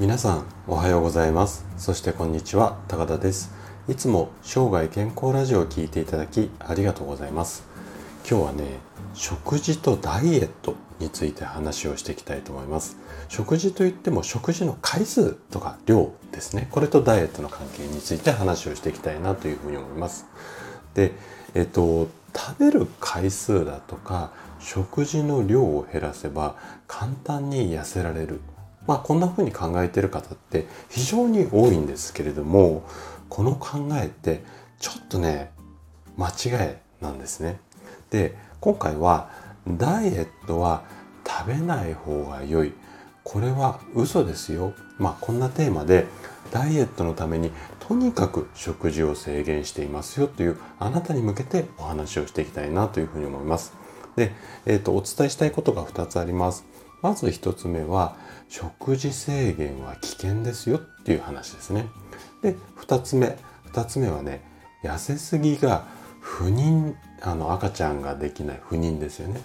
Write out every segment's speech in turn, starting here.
皆さんおはようございます。そしてこんにちは高田です。いつも生涯健康ラジオを聞いていただきありがとうございます。今日はね食事とダイエットについて話をしていきたいと思います。食事といっても食事の回数とか量ですね。これとダイエットの関係について話をしていきたいなというふうに思います。でえっと食べる回数だとか食事の量を減らせば簡単に痩せられる。まあこんな風に考えてる方って非常に多いんですけれどもこの考えってちょっとね間違いなんですね。で今回はダイエットは食べない方が良いこれは嘘ですよまあこんなテーマでダイエットのためにとにかく食事を制限していますよというあなたに向けてお話をしていきたいなというふうに思います。で、えーと、お伝えしたいことが2つあります。まず1つ目は食事制限は危険ですよっていう話ですね。で2つ目2つ目はね痩せすぎが不妊あの赤ちゃんができない不妊ですよね。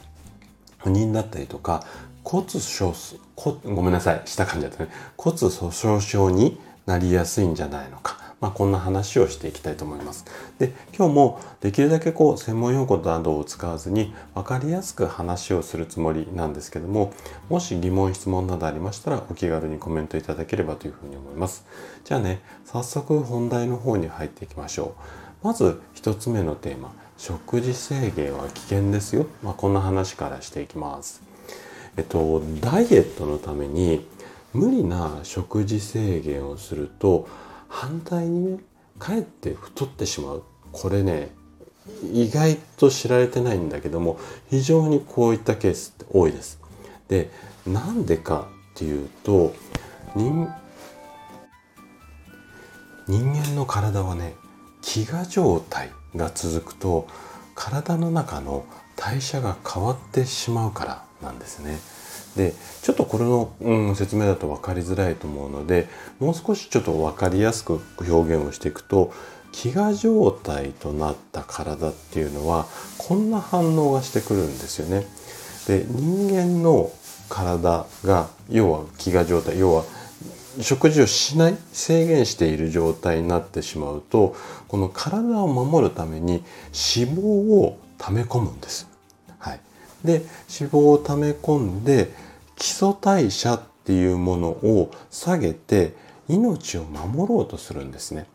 不妊だったりとか骨粗ごめんなさい下噛んじゃったね骨粗鬆症になりやすいんじゃないのかまあ、こんな話をしていきたいと思います。で今日もできるだけこう専門用語などを使わずに分かりやすく話をするつもりなんですけどももし疑問質問などありましたらお気軽にコメントいただければというふうに思います。じゃあね早速本題の方に入っていきましょう。まず1つ目のテーマ食事制限は危険ですよ、まあ、こんな話からしていきます。えっとダイエットのために無理な食事制限をすると反対にねかえって太ってしまうこれね意外と知られてないんだけども非常にこういったケースって多いです。でなんでかっていうと人人間の体はね飢餓状態が続くと体の中の代謝が変わってしまうからなんですね。でちょっとこれの、うん、説明だと分かりづらいと思うのでもう少しちょっと分かりやすく表現をしていくと飢餓状態となった体っていうのはこんな反応がしてくるんですよね。で人間の体が要は飢餓状態要は食事をしない制限している状態になってしまうとこの体を守るために脂肪を溜め込むんです。はい、で脂肪を溜め込んで基礎代謝っていうものを下げて命を守ろうとするんですね。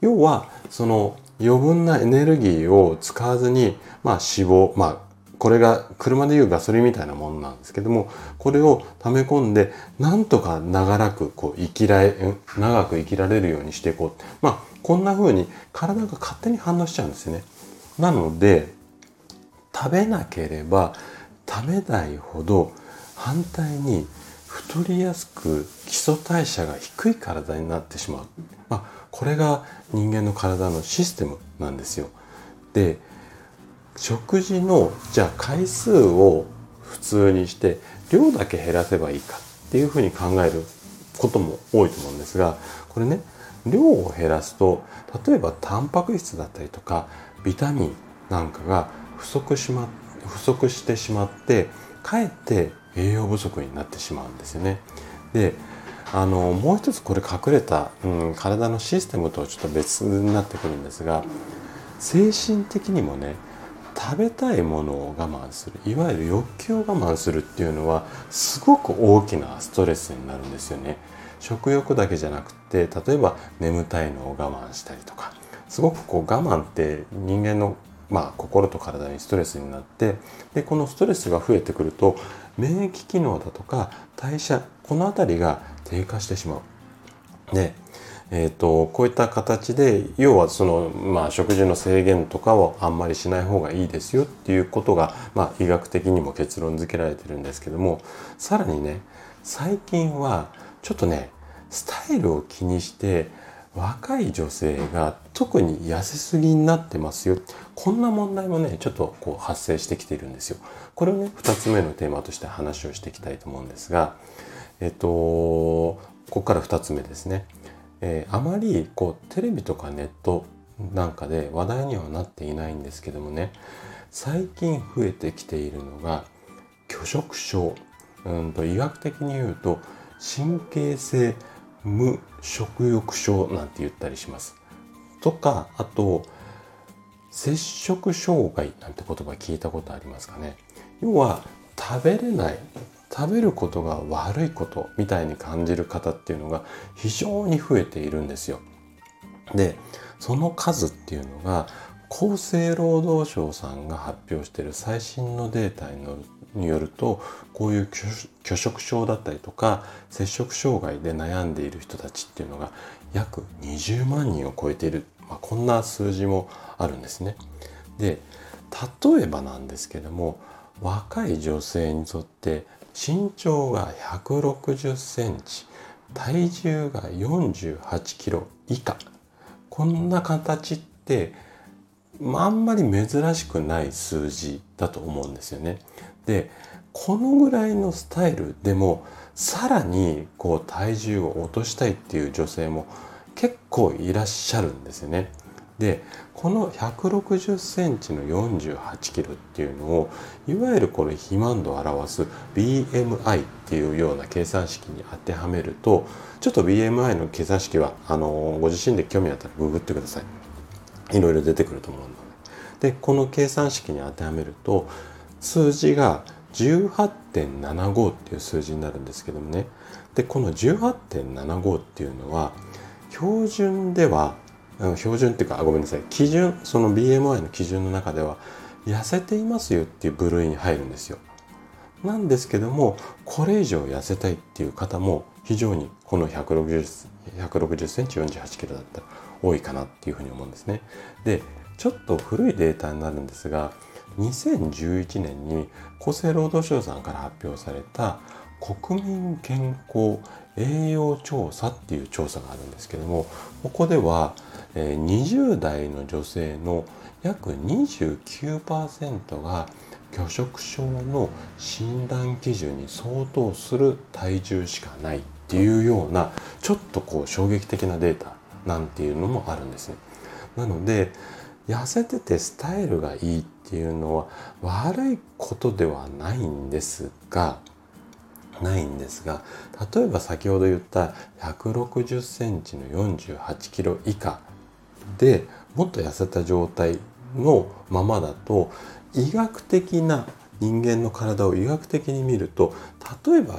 要はその余分なエネルギーを使わずに、まあ、脂肪、まあ、これが車でいうガソリンみたいなものなんですけどもこれを溜め込んでなんとか長らくこう生きられ長く生きられるようにしていこうまあこんな風に体が勝手に反応しちゃうんですね。なので食べなければ食べないほど反対に太りやすく基礎代謝が低い体になってしまう、まあ、これが人間の体のシステムなんですよ。で食事のじゃあ回数を普通にして量だけ減らせばいいかっていうふうに考えることも多いと思うんですがこれね量を減らすと例えばタンパク質だったりとかビタミンなんかが不足しま不足してしまってかえって栄養不足になってしまうんですよね。であのもう一つこれ隠れた、うん、体のシステムとちょっと別になってくるんですが精神的にもね食べたいものを我慢するいわゆる欲求を我慢するっていうのはすごく大きなストレスになるんですよね。食欲だけじゃなくて例えば眠たいのを我慢したりとかすごくこう我慢って人間のまあ、心と体にストレスになってでこのストレスが増えてくると免疫機能だとか代謝この辺りが低下してしまう。でえーと、こういった形で要はその、まあ、食事の制限とかをあんまりしない方がいいですよっていうことが、まあ、医学的にも結論付けられてるんですけどもさらにね最近はちょっとねスタイルを気にして若い女性が特に痩せすぎになってますよこんな問題もねちょっとこう発生してきているんですよ。これをね2つ目のテーマとして話をしていきたいと思うんですがえっとここから2つ目ですね。えー、あまりこうテレビとかネットなんかで話題にはなっていないんですけどもね最近増えてきているのが拒食症うんと医学的に言うと神経性無食欲症なんて言ったりします。とかあと摂食障害なんて言葉聞いたことありますかね要は食べれない食べることが悪いことみたいに感じる方っていうのが非常に増えているんですよ。でその数っていうのが厚生労働省さんが発表している最新のデータによるとこういう拒食症だったりとか摂食障害で悩んでいる人たちっていうのが約20万人を超えている、まあ、こんな数字もあるんですね。で例えばなんですけども若い女性にとって身長が160センチ体重が48キロ以下こんな形ってあんまり珍しくない数字だと思うんですよね。でこのぐらいのスタイルでもさらにこう体重を落としたいっていう女性も結構いらっしゃるんですよね。でこの160センチの48キロっていうのをいわゆるこれ肥満度を表す BMI っていうような計算式に当てはめるとちょっと BMI の計算式はあのご自身で興味あったらググってくださいいろいろ出てくると思うのででこの計算式に当てはめると数字が18.75っていう数字になるんですけどもね。でこの18.75っていうのは標準では標準っていうかごめんなさい。基準その BMI の基準の中では痩せていますよっていう部類に入るんですよ。なんですけどもこれ以上痩せたいっていう方も非常にこの160 160センチ48キロだった。ら多いかなっていうふうに思うんですね。でちょっと古いデータになるんですが2011年に厚生労働省さんから発表された国民健康栄養調査っていう調査があるんですけどもここでは20代の女性の約29%が拒食症の診断基準に相当する体重しかないっていうようなちょっとこう衝撃的なデータなんていうのもあるんですね。なので痩せててスタイルがいいっていうのは悪いことではないんですがないんですが例えば先ほど言った160センチの48キロ以下でもっと痩せた状態のままだと医学的な人間の体を医学的に見ると例えば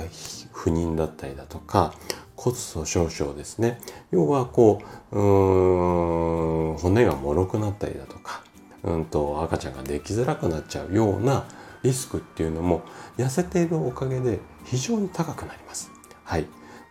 不妊だったりだとか骨粗しょう症ですね要はこううーん骨が脆くなったりだとかうんと赤ちゃんができづらくなっちゃうようなリスクっていうのも痩せているおかげで非常に高くなります。はい、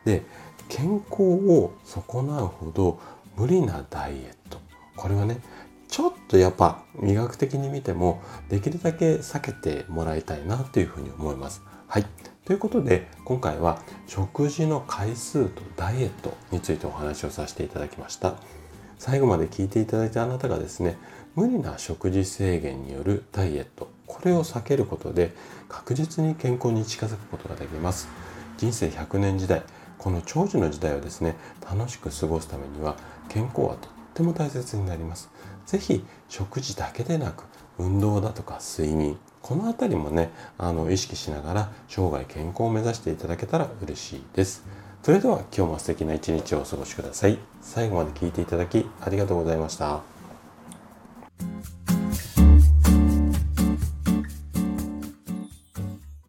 で健康を損なうほど無理なダイエットこれはねちょっとやっぱ医学的に見てもできるだけ避けてもらいたいなというふうに思います。はい。ということで今回は食事の回数とダイエットについてお話をさせていただきました。最後まで聞いていただいたあなたがですね無理な食事制限によるダイエットこれを避けることで確実に健康に近づくことができます人生100年時代この長寿の時代をですね楽しく過ごすためには健康はとっても大切になります是非食事だけでなく運動だとか睡眠この辺りもねあの意識しながら生涯健康を目指していただけたら嬉しいです。それでは今日も素敵な一日をお過ごしください。最後まで聞いていただきありがとうございました。thank you